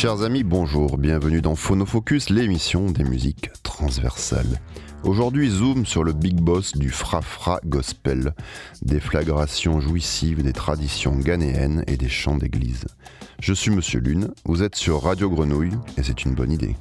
Chers amis, bonjour, bienvenue dans Phonofocus, l'émission des musiques transversales. Aujourd'hui, zoom sur le big boss du fra-fra gospel, des flagrations jouissives des traditions ghanéennes et des chants d'église. Je suis Monsieur Lune, vous êtes sur Radio Grenouille et c'est une bonne idée.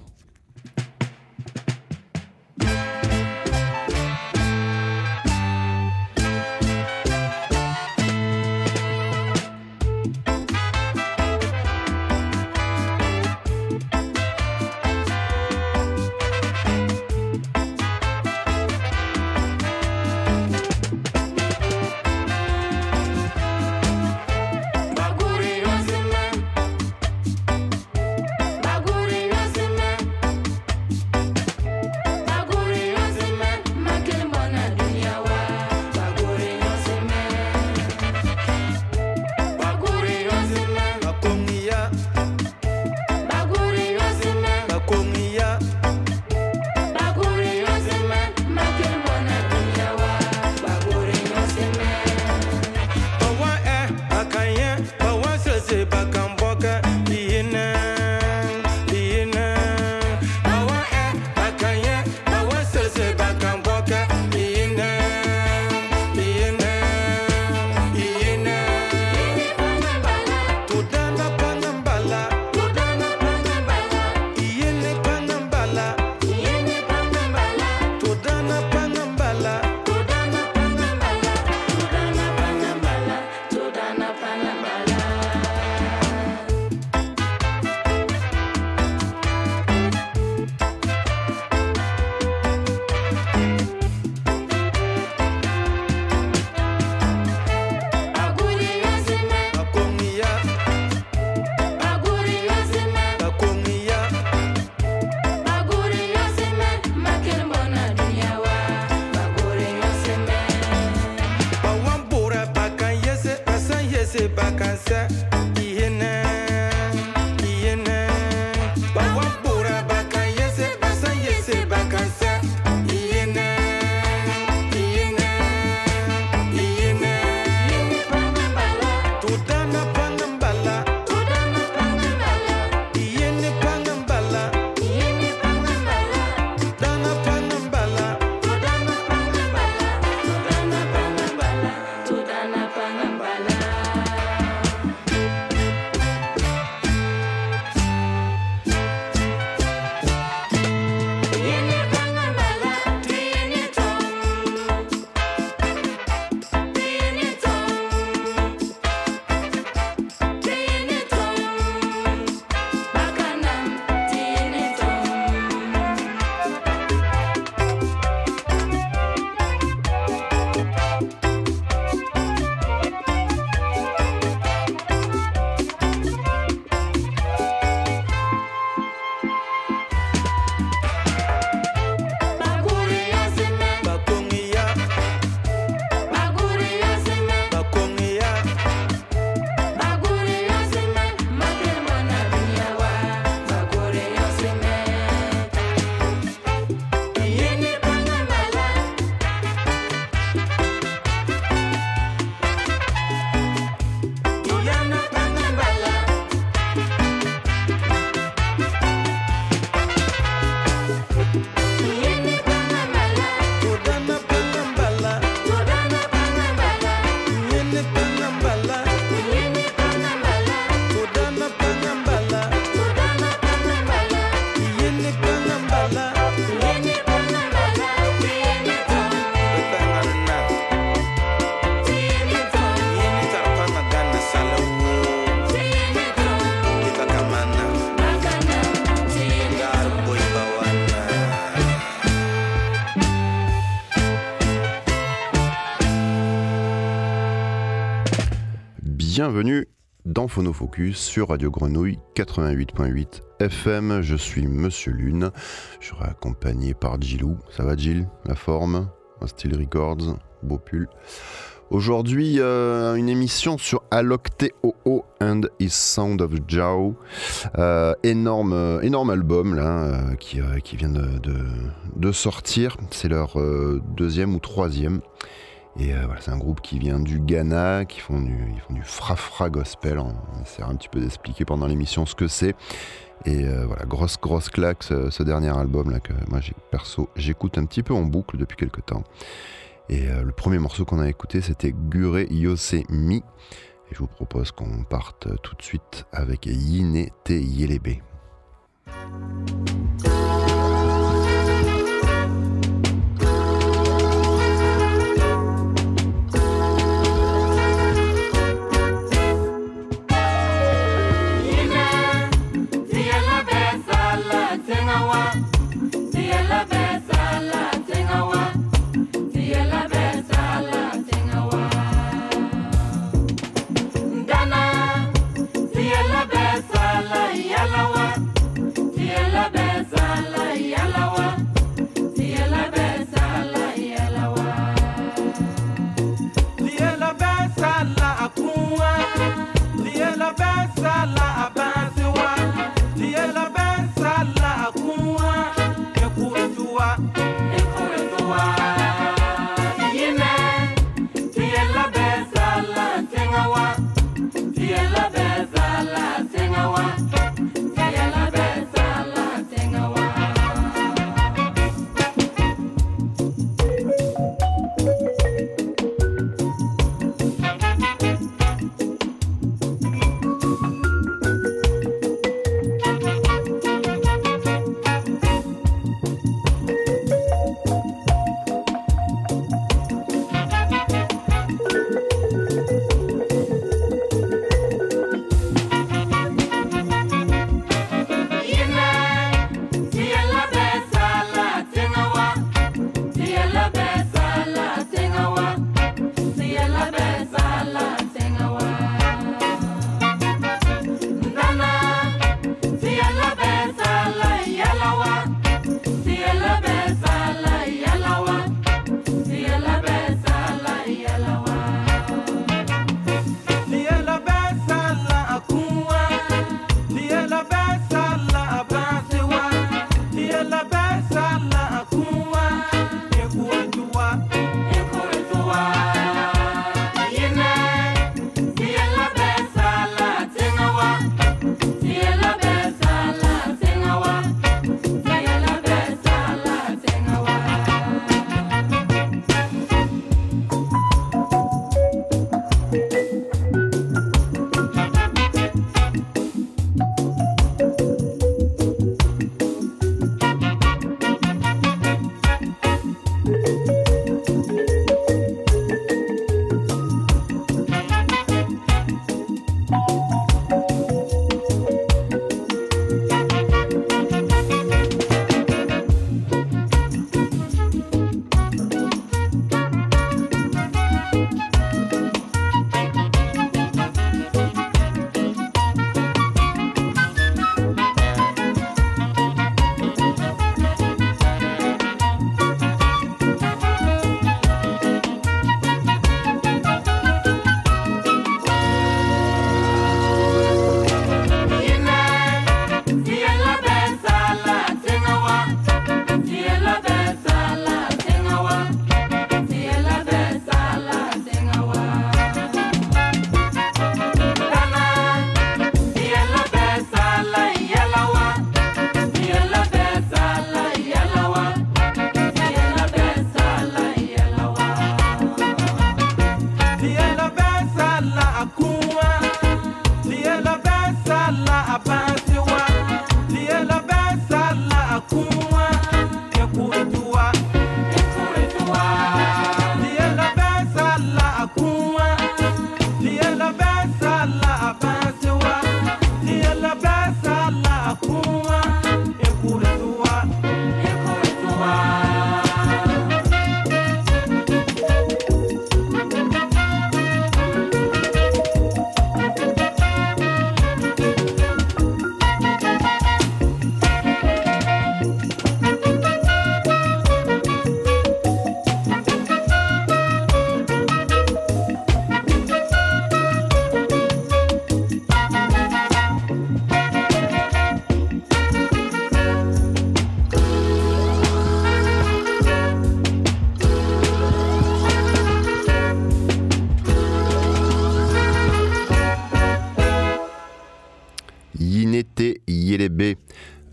Bienvenue dans Phonofocus sur Radio Grenouille 88.8 FM. Je suis Monsieur Lune. Je serai accompagné par Gilou. Ça va Gilles? La forme? Style Records, beau pull? Aujourd'hui, euh, une émission sur Alok T.O.O. and His Sound of Jao. Euh, énorme, énorme album là, euh, qui, qui, vient de, de sortir. C'est leur deuxième ou troisième. Et voilà, c'est un groupe qui vient du Ghana, qui font du, ils font du frafra gospel. On essaiera un petit peu d'expliquer pendant l'émission ce que c'est. Et voilà, grosse, grosse claque ce, dernier album là que moi, perso, j'écoute un petit peu en boucle depuis quelques temps. Et le premier morceau qu'on a écouté, c'était Gure Yose Mi. Et je vous propose qu'on parte tout de suite avec Yine Te Yelebe.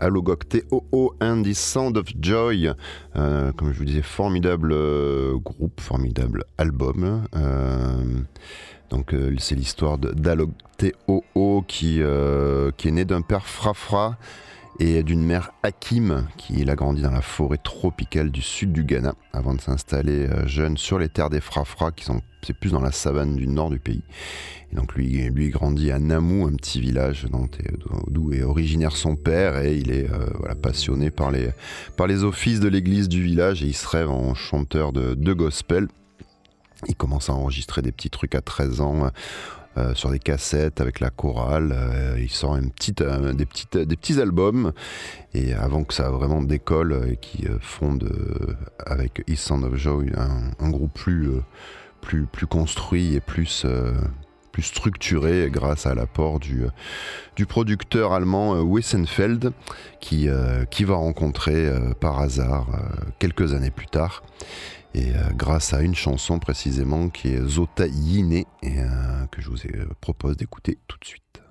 Alogok T-O-O and the Sound of Joy. Euh, comme je vous disais, formidable euh, groupe, formidable album. donc c'est l'histoire d'Alog T-O-O qui, qui est né d'un père Frafra et d'une mère Hakim qui a grandi dans la forêt tropicale du sud du Ghana avant de s'installer jeune sur les terres des Frafra qui sont c'est plus dans la savane du nord du pays. Et donc lui, lui grandit à Namou, un petit village d'où est originaire son père, et il est euh, passionné par les, par les offices de l'église du village, et il se rêve en chanteur de, de gospel. Il commence à enregistrer des petits trucs à 13 ans. Euh, sur des cassettes avec la chorale. Euh, il sort petite, des, petits albums. Et avant que ça vraiment décolle et qui fonde avec East Sound of Joy un, groupe plus, plus, construit et plus, plus structuré grâce à l'apport du, du producteur allemand euh, Wissenfeld qui, euh, qui va rencontrer euh, par hasard quelques années plus tard et grâce à une chanson précisément qui est Zota Yine et que je vous propose d'écouter tout de suite.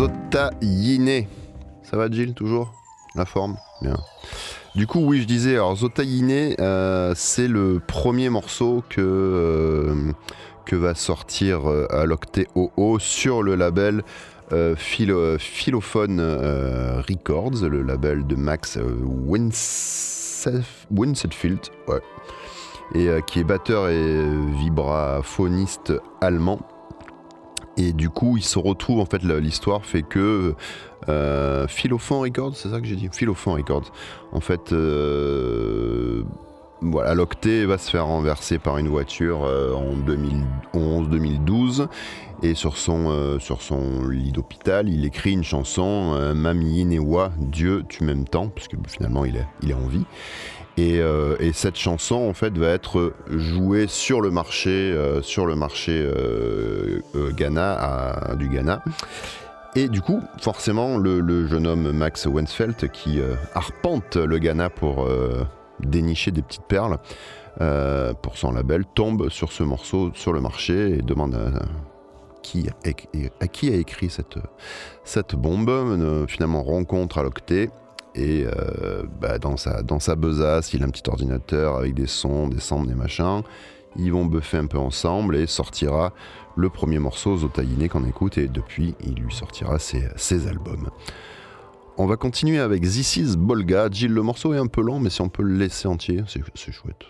Zota Yine. Ça va, Jill, toujours? La forme Bien. Du coup, oui, je disais, alors Zota Yine, euh, c'est le premier morceau que, euh, que va sortir euh, Alocte OO sur le label euh, philo, Philophone Records, le label de Max Winsetfield, ouais, et qui est batteur et vibraphoniste allemand. Et du coup, il se retrouve, en fait, l'histoire fait que euh, Records, c'est ça que j'ai dit? Philophon Records. En fait, euh, voilà, l'octet va se faire renverser par une voiture euh, en 2011-2012. Et sur son, euh, sur son lit d'hôpital, il écrit une chanson, Mami Inewa, Dieu, tu m'aimes tant, parce que finalement il est, il est en vie. Euh, et, cette chanson en fait va être jouée sur le marché, euh, sur le marché euh, Ghana du Ghana. Et du coup, forcément, le, jeune homme Max Wensfeld qui arpente le Ghana pour dénicher des petites perles pour son label tombe sur ce morceau sur le marché et demande à, qui, qui a écrit cette, cette bombe. finalement, rencontre à l'octet et euh, bah, dans, sa, dans sa besace, il a un petit ordinateur avec des sons, des samples, des machins. Ils vont buffer un peu ensemble et sortira le premier morceau, Zotaïne, qu'on écoute. Et depuis, il lui sortira ses, ses, albums. On va continuer avec This is Bolga. Jill, le morceau est un peu lent, mais si on peut le laisser entier, c'est chouette.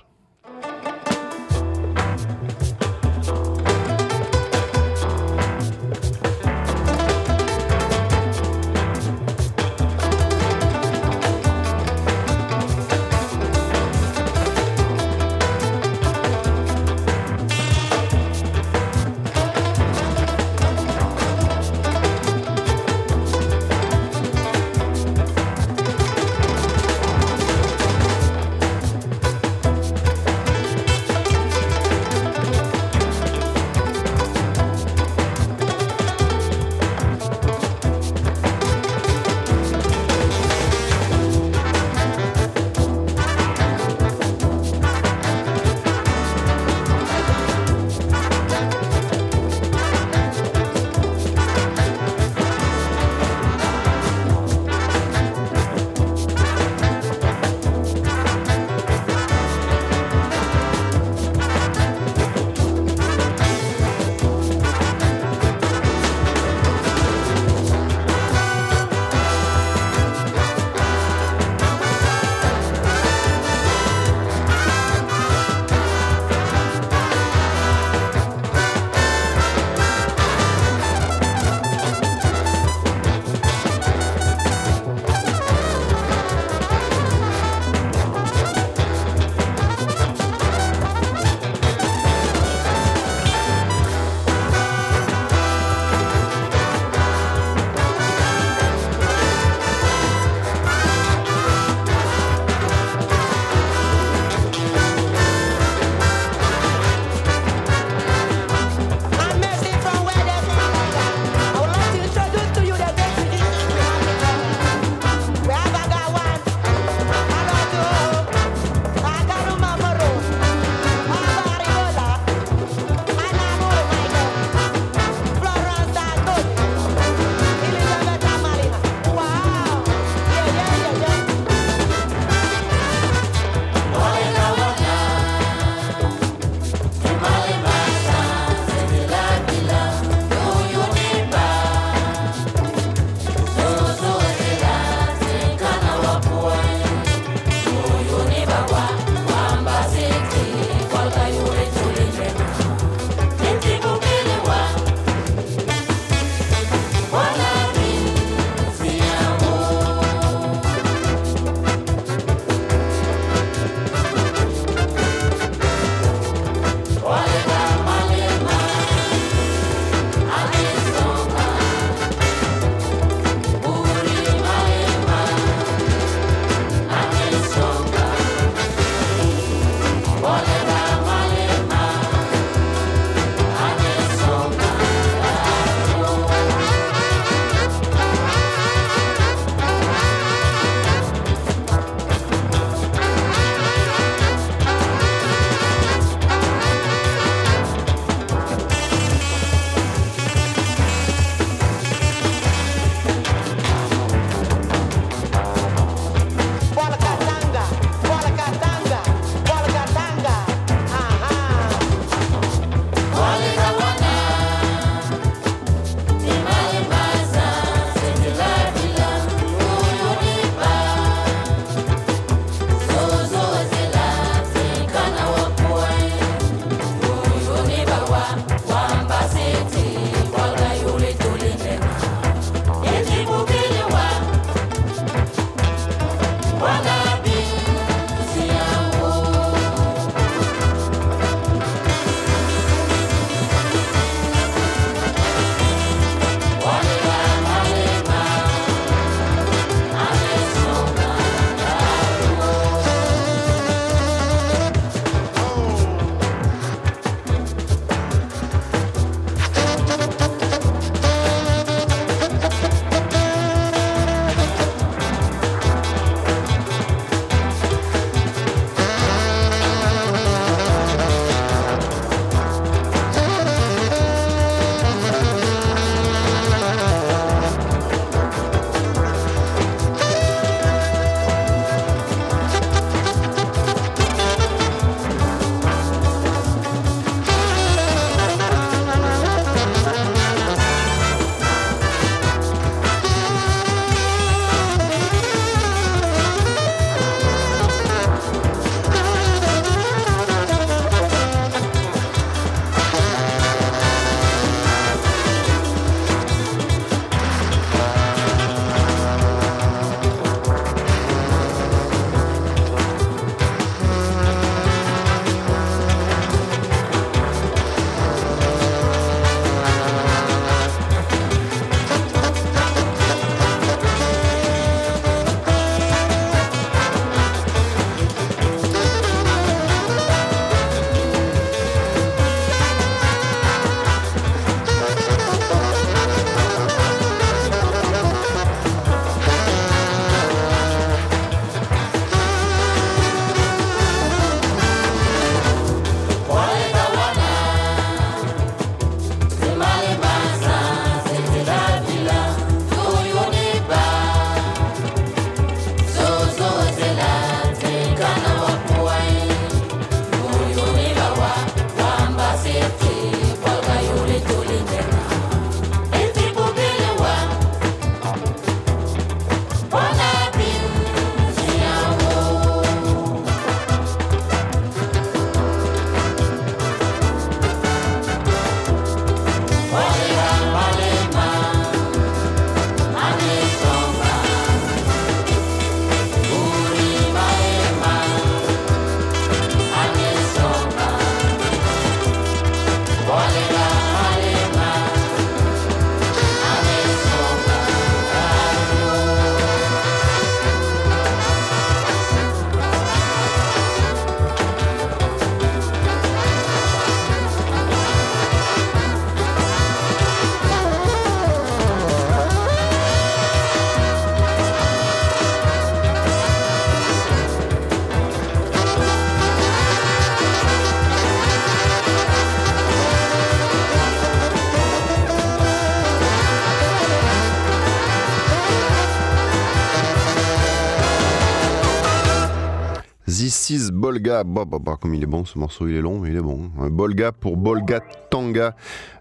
Bolga. Bah, bah, bah, comme il est bon, ce morceau, il est long, mais il est bon. Bolga pour Bolga Tanga,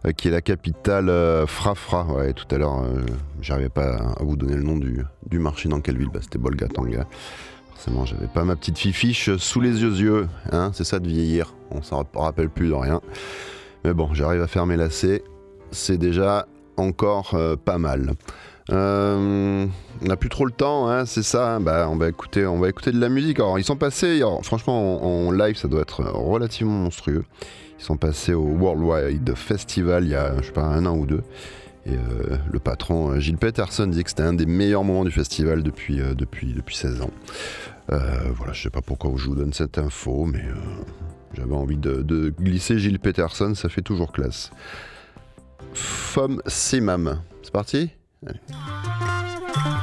euh, qui est la capitale euh, Frafra. Ouais, tout à l'heure, euh, j'arrivais pas à vous donner le nom du, du marché dans quelle ville. Bah, C'était Bolga Tanga. Forcément, j'avais pas ma petite fifiche sous les yeux, yeux. Hein, c'est ça de vieillir. On s'en rappelle plus de rien. Mais bon, j'arrive à faire mes lacets. C'est déjà encore pas mal. Euh, on n'a plus trop le temps, hein, c'est ça. Bah, on va écouter, on va écouter de la musique. Alors, ils sont passés, franchement, en, live, ça doit être relativement monstrueux. Ils sont passés au Worldwide Festival il y a, je sais pas, un an ou deux. Et euh, le patron euh, Gilles Peterson dit que c'était un des meilleurs moments du festival depuis, depuis, depuis 16 ans. voilà, je sais pas pourquoi je vous donne cette info, mais j'avais envie de, de, glisser Gilles Peterson, ça fait toujours classe. Femme Semam, c'est parti? Allez.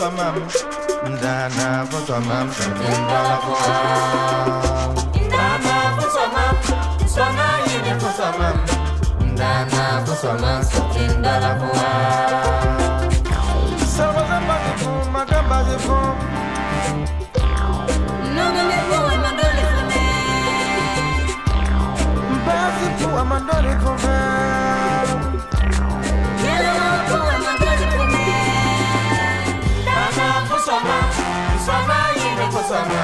tua mama a for tua mama Ndana for tua mama Ndana for tua mama Ndana yine for tua mama Ndana for tua mama Ndana for tua mama Samba samba de fum, magamba de fum Nunga me fuma mandole fume Mbasi fuma mandole fume soma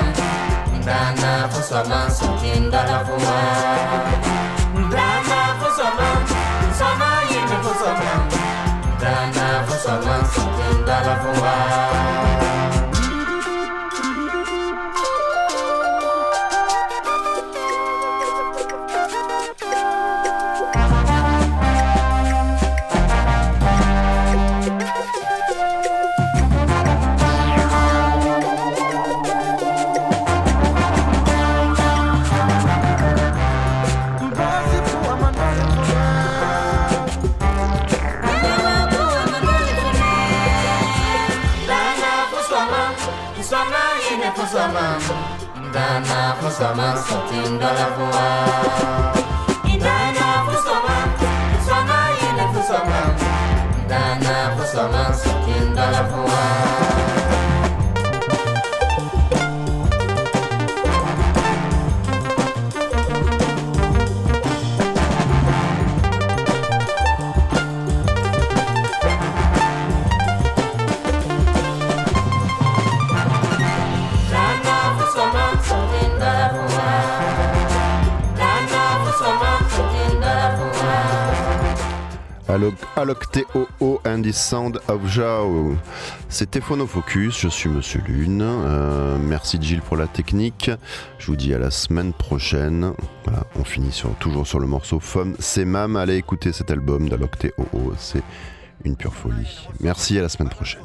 Ndana fo soma Sokindala fo ma Ndana fo soma Soma yime T-O-O and the Sound of Jao. C'était Phonofocus, je suis Monsieur Lune. Euh, merci Gilles pour la technique. Je vous dis à la semaine prochaine. Voilà, on finit toujours sur le morceau Femme C'est Mam. Allez écouter cet album d'Alok T-O-O, c'est une pure folie. Merci à la semaine prochaine.